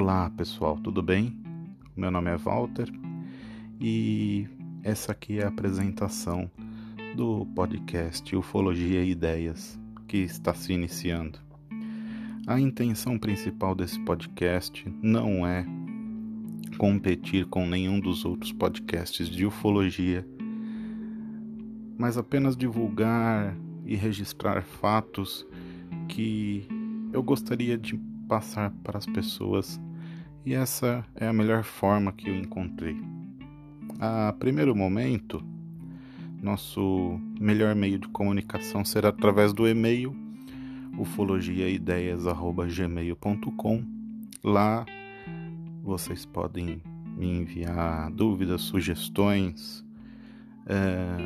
Olá pessoal, tudo bem? Meu nome é Walter e essa aqui é a apresentação do podcast Ufologia e Ideias que está se iniciando. A intenção principal desse podcast não é competir com nenhum dos outros podcasts de ufologia, mas apenas divulgar e registrar fatos que eu gostaria de passar para as pessoas e essa é a melhor forma que eu encontrei. A primeiro momento, nosso melhor meio de comunicação será através do e-mail ufologiaideias@gmail.com. Lá vocês podem me enviar dúvidas, sugestões, é,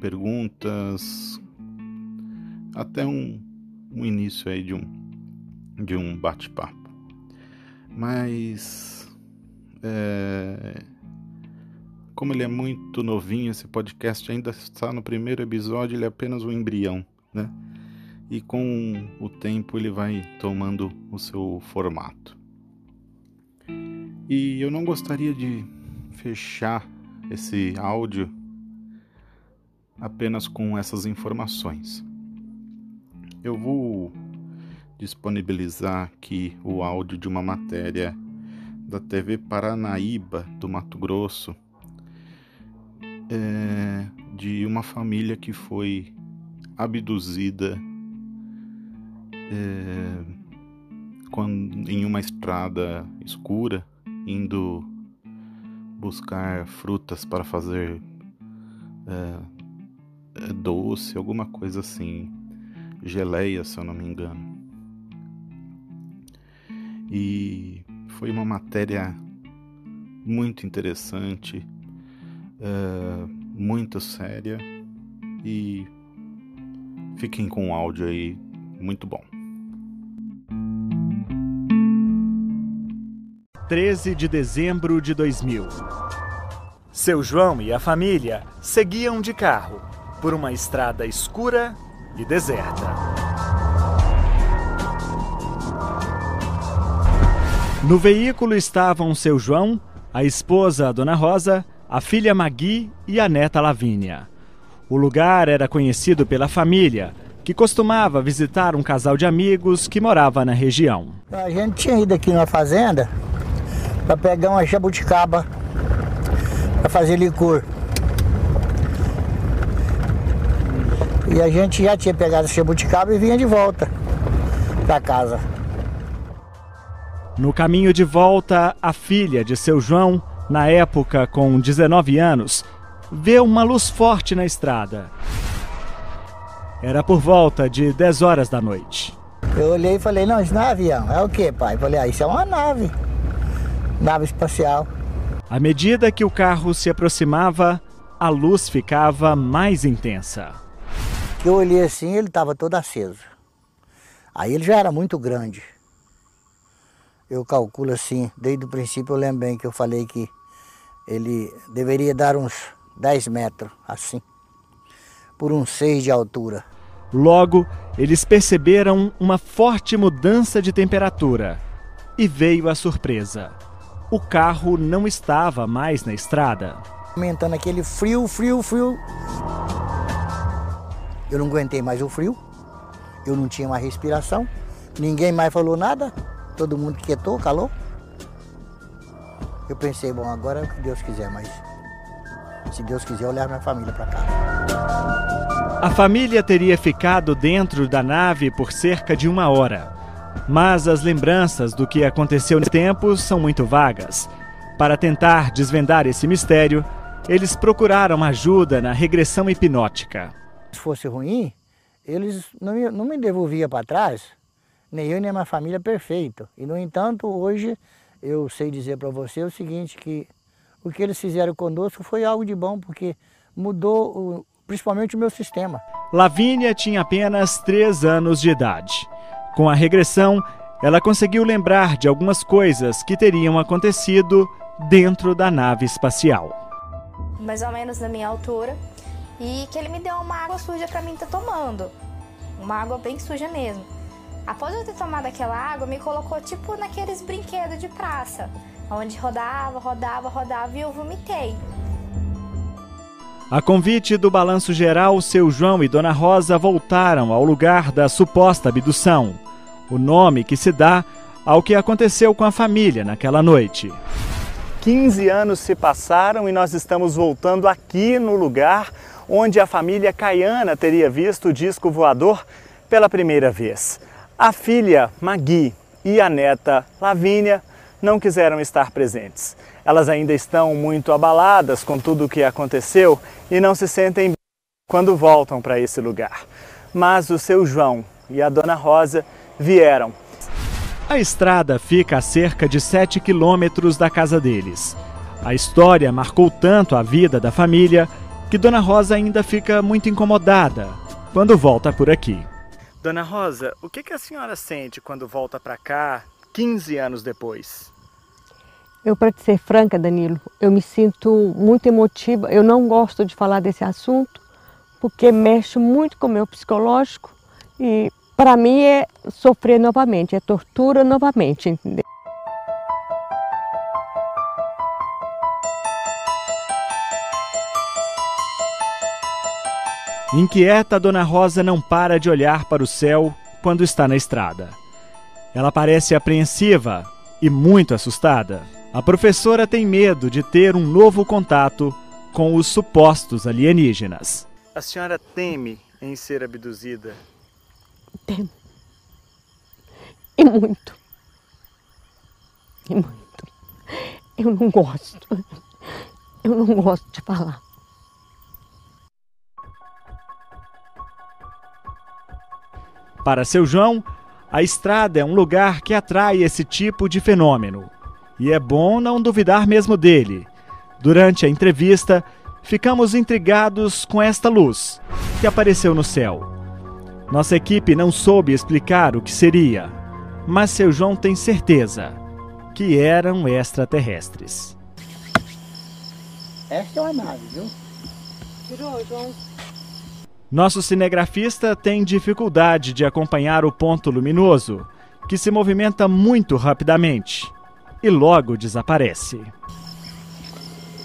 perguntas, até um, um início aí de um de um bate-papo. Mas é, como ele é muito novinho, esse podcast ainda está no primeiro episódio, ele é apenas um embrião, né? E com o tempo ele vai tomando o seu formato. E eu não gostaria de fechar esse áudio apenas com essas informações. Eu vou disponibilizar aqui o áudio de uma matéria da TV Paranaíba do Mato Grosso é, de uma família que foi abduzida é, quando, em uma estrada escura indo buscar frutas para fazer é, é doce, alguma coisa assim, geleia, se eu não me engano. E foi uma matéria muito interessante, uh, muito séria e fiquem com o áudio aí, muito bom. 13 de dezembro de 2000. Seu João e a família seguiam de carro por uma estrada escura e deserta. No veículo estavam seu João, a esposa Dona Rosa, a filha Magui e a neta Lavínia. O lugar era conhecido pela família, que costumava visitar um casal de amigos que morava na região. A gente tinha ido aqui na fazenda para pegar uma jabuticaba para fazer licor. E a gente já tinha pegado a jabuticaba e vinha de volta para casa. No caminho de volta, a filha de seu João, na época com 19 anos, vê uma luz forte na estrada. Era por volta de 10 horas da noite. Eu olhei e falei, não, isso não é avião. É o que, pai? Eu falei, ah, isso é uma nave. Nave espacial. À medida que o carro se aproximava, a luz ficava mais intensa. Eu olhei assim, ele estava todo aceso. Aí ele já era muito grande eu calculo assim, desde o princípio eu lembro bem que eu falei que ele deveria dar uns 10 metros, assim, por uns 6 de altura. Logo, eles perceberam uma forte mudança de temperatura e veio a surpresa. O carro não estava mais na estrada. Aumentando aquele frio, frio, frio. Eu não aguentei mais o frio, eu não tinha mais respiração, ninguém mais falou nada todo mundo quietou, calou. Eu pensei, bom, agora é o que Deus quiser, mas se Deus quiser, eu levo minha família para cá. A família teria ficado dentro da nave por cerca de uma hora. Mas as lembranças do que aconteceu nesse tempo são muito vagas. Para tentar desvendar esse mistério, eles procuraram ajuda na regressão hipnótica. Se fosse ruim, eles não, não me devolviam para trás nem eu nem a minha família perfeito. E no entanto, hoje eu sei dizer para você o seguinte, que o que eles fizeram conosco foi algo de bom, porque mudou o, principalmente o meu sistema. Lavínia tinha apenas três anos de idade. Com a regressão, ela conseguiu lembrar de algumas coisas que teriam acontecido dentro da nave espacial. Mais ou menos na minha altura, e que ele me deu uma água suja para mim estar tá tomando. Uma água bem suja mesmo. Após eu ter tomado aquela água, me colocou tipo naqueles brinquedos de praça, onde rodava, rodava, rodava e eu vomitei. A convite do balanço geral, seu João e Dona Rosa voltaram ao lugar da suposta abdução, o nome que se dá ao que aconteceu com a família naquela noite. 15 anos se passaram e nós estamos voltando aqui no lugar onde a família Caiana teria visto o disco voador pela primeira vez. A filha Magui e a neta Lavínia não quiseram estar presentes. Elas ainda estão muito abaladas com tudo o que aconteceu e não se sentem bem quando voltam para esse lugar. Mas o seu João e a dona Rosa vieram a estrada fica a cerca de 7 quilômetros da casa deles. A história marcou tanto a vida da família que Dona Rosa ainda fica muito incomodada quando volta por aqui. Dona Rosa, o que, a senhora sente quando volta para cá 15 anos depois? Eu, para ser franca, Danilo, eu me sinto muito emotiva. Eu não gosto de falar desse assunto porque mexe muito com o meu psicológico e para mim é sofrer novamente, é tortura novamente, entendeu? Inquieta, Dona Rosa não para de olhar para o céu quando está na estrada. Ela parece apreensiva e muito assustada. A professora tem medo de ter um novo contato com os supostos alienígenas. A senhora teme em ser abduzida Temo. E muito. E muito. Eu não gosto. Eu não gosto de falar. Para seu João, a estrada é um lugar que atrai esse tipo de fenômeno. E é bom não duvidar mesmo dele. Durante a entrevista, ficamos intrigados com esta luz que apareceu no céu. Nossa equipe não soube explicar o que seria, mas seu João tem certeza que eram extraterrestres. Esta é uma nave, viu? Tirou, João. Nosso cinegrafista tem dificuldade de acompanhar o ponto luminoso, que se movimenta muito rapidamente e logo desaparece.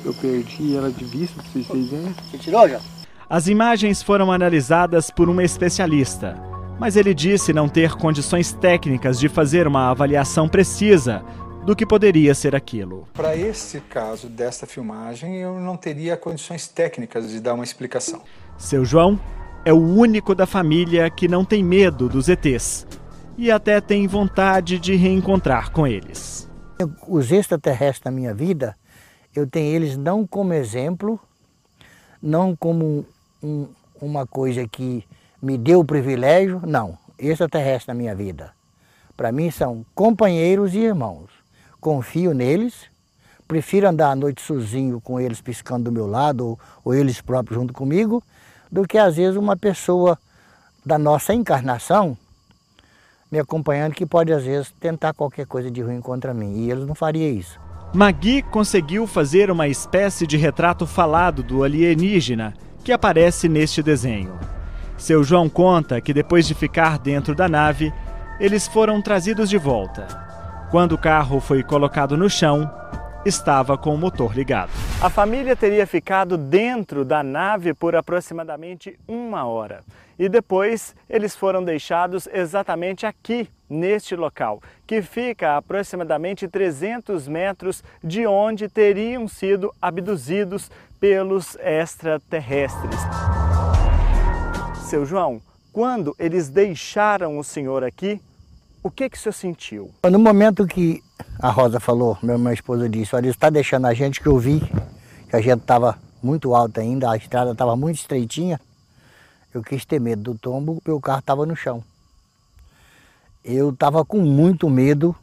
Eu perdi ela de vista, pra vocês verem. Você tirou já? As imagens foram analisadas por um especialista, mas ele disse não ter condições técnicas de fazer uma avaliação precisa do que poderia ser aquilo. Para esse caso desta filmagem, eu não teria condições técnicas de dar uma explicação. Seu João é o único da família que não tem medo dos ETs e até tem vontade de reencontrar com eles. Os extraterrestres na minha vida, eu tenho eles não como exemplo, não como um, uma coisa que me deu o privilégio, não. Extraterrestre na minha vida. Para mim são companheiros e irmãos. Confio neles, prefiro andar à noite sozinho com eles piscando do meu lado, ou, ou eles próprios junto comigo, do que às vezes uma pessoa da nossa encarnação me acompanhando que pode às vezes tentar qualquer coisa de ruim contra mim. E eles não fariam isso. Magui conseguiu fazer uma espécie de retrato falado do alienígena que aparece neste desenho. Seu João conta que depois de ficar dentro da nave, eles foram trazidos de volta. Quando o carro foi colocado no chão, estava com o motor ligado. A família teria ficado dentro da nave por aproximadamente uma hora. E depois eles foram deixados exatamente aqui, neste local, que fica a aproximadamente 300 metros de onde teriam sido abduzidos pelos extraterrestres. Seu João, quando eles deixaram o senhor aqui, o que que o senhor sentiu? No momento que a Rosa falou, minha, minha esposa disse, olha, está deixando a gente que eu vi, que a gente estava muito alto ainda, a estrada estava muito estreitinha, eu quis ter medo do tombo, porque o carro estava no chão. Eu estava com muito medo,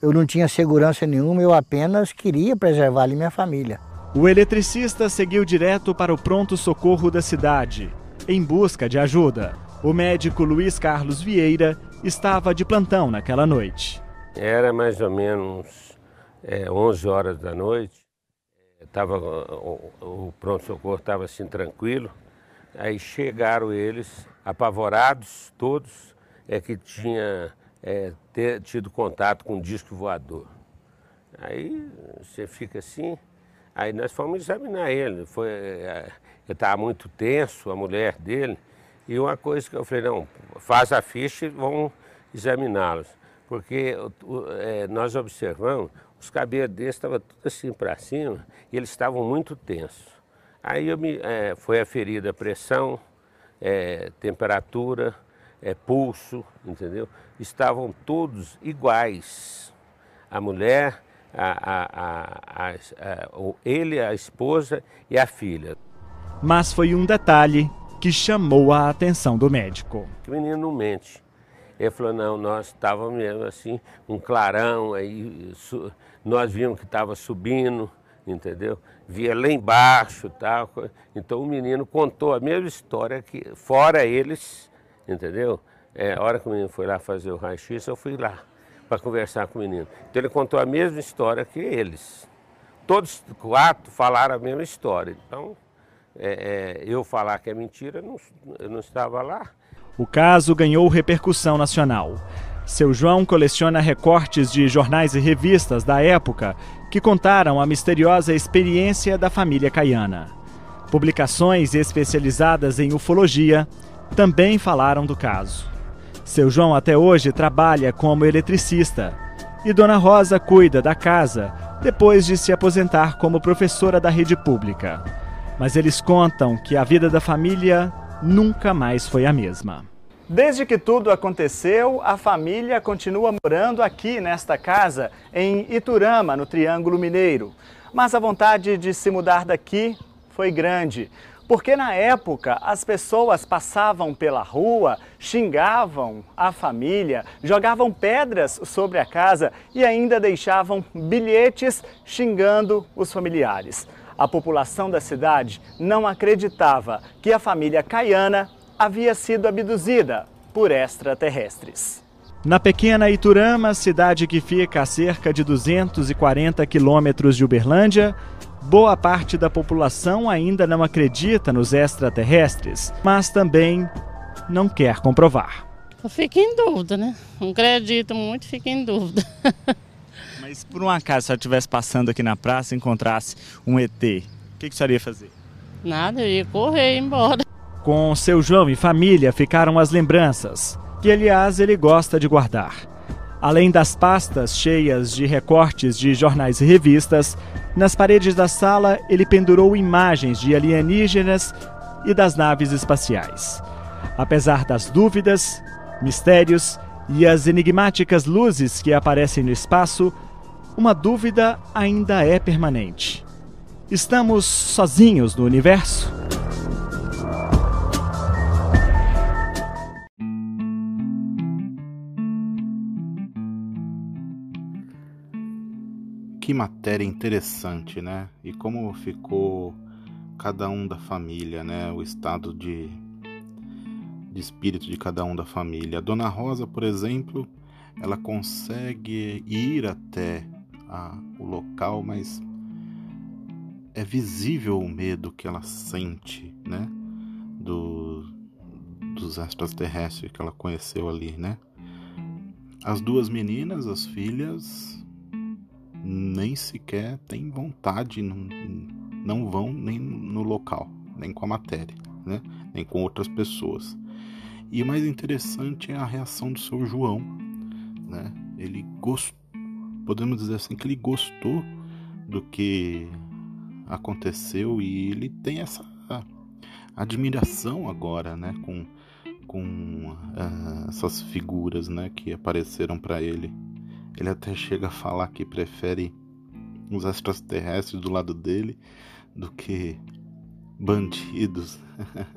eu não tinha segurança nenhuma, eu apenas queria preservar ali minha família. O eletricista seguiu direto para o pronto-socorro da cidade, em busca de ajuda. O médico Luiz Carlos Vieira estava de plantão naquela noite. Era mais ou menos é, 11 horas da noite. Tava, o, o pronto-socorro estava assim tranquilo. Aí chegaram eles, apavorados todos, é que tinha é, ter, tido contato com um disco voador. Aí você fica assim, aí nós fomos examinar ele. Foi, é, ele estava muito tenso, a mulher dele, e uma coisa que eu falei, não, faz a ficha e vamos examiná-los. Porque é, nós observamos, os cabelos deles estavam tudo assim para cima e eles estavam muito tensos. Aí eu me, é, foi aferida a pressão, é, temperatura, é, pulso, entendeu? Estavam todos iguais. A mulher, a, a, a, ele, a esposa e a filha. Mas foi um detalhe que chamou a atenção do médico. O menino não mente. Ele falou, não, nós estávamos mesmo assim, um clarão, aí nós vimos que estava subindo, entendeu? Via lá embaixo tal. Então o menino contou a mesma história que, fora eles, entendeu? É, a hora que o menino foi lá fazer o raio-x, eu fui lá para conversar com o menino. Então ele contou a mesma história que eles. Todos quatro falaram a mesma história. Então é, é, eu falar que é mentira, não, eu não estava lá. O caso ganhou repercussão nacional. Seu João coleciona recortes de jornais e revistas da época que contaram a misteriosa experiência da família Caiana. Publicações especializadas em ufologia também falaram do caso. Seu João até hoje trabalha como eletricista e Dona Rosa cuida da casa depois de se aposentar como professora da rede pública mas eles contam que a vida da família nunca mais foi a mesma. Desde que tudo aconteceu, a família continua morando aqui nesta casa, em Iturama, no Triângulo Mineiro. Mas a vontade de se mudar daqui foi grande, porque na época as pessoas passavam pela rua, xingavam a família, jogavam pedras sobre a casa e ainda deixavam bilhetes xingando os familiares. A população da cidade não acreditava que a família Caiana havia sido abduzida por extraterrestres. Na pequena Iturama, cidade que fica a cerca de 240 quilômetros de Uberlândia, boa parte da população ainda não acredita nos extraterrestres, mas também não quer comprovar. Eu fico em dúvida, né? Não acredito muito, fico em dúvida. Mas por um acaso, se ela estivesse passando aqui na praça e encontrasse um ET, o que, que você iria fazer? Nada, eu ia correr e ir embora. Com seu João e família ficaram as lembranças, que aliás ele gosta de guardar. Além das pastas cheias de recortes de jornais e revistas, nas paredes da sala ele pendurou imagens de alienígenas e das naves espaciais. Apesar das dúvidas, mistérios e as enigmáticas luzes que aparecem no espaço, uma dúvida ainda é permanente. Estamos sozinhos no universo? Que matéria interessante, né? E como ficou cada um da família, né? O estado de, de espírito de cada um da família. A Dona Rosa, por exemplo, ela consegue ir até a, o local, mas é visível o medo que ela sente, né? Do, dos extraterrestres que ela conheceu ali, né? As duas meninas, as filhas, nem sequer têm vontade, não, não vão nem no local, nem com a matéria, né? Nem com outras pessoas. E o mais interessante é a reação do seu João, né? Ele gostou podemos dizer assim que ele gostou do que aconteceu e ele tem essa admiração agora, né, com com uh, essas figuras, né, que apareceram para ele. Ele até chega a falar que prefere os extraterrestres do lado dele do que bandidos.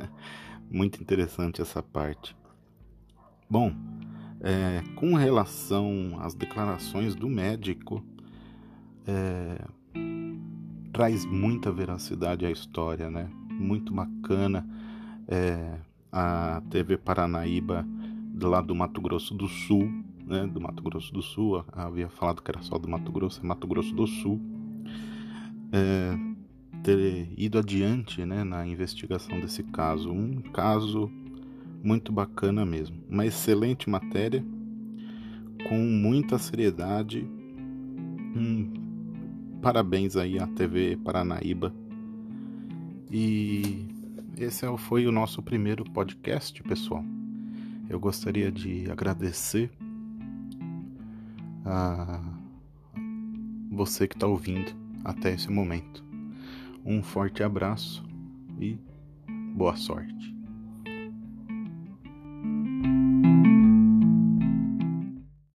Muito interessante essa parte. Bom, é, com relação às declarações do médico, é, traz muita veracidade à história, né? Muito bacana. É, a TV Paranaíba, lado do Mato Grosso do Sul, né? Do Mato Grosso do Sul, havia falado que era só do Mato Grosso, é Mato Grosso do Sul. É, ter ido adiante né, na investigação desse caso. Um caso muito bacana mesmo. Uma excelente matéria, com muita seriedade. Hum, parabéns aí à TV Paranaíba. E esse é foi o nosso primeiro podcast, pessoal. Eu gostaria de agradecer a você que está ouvindo até esse momento. Um forte abraço e boa sorte.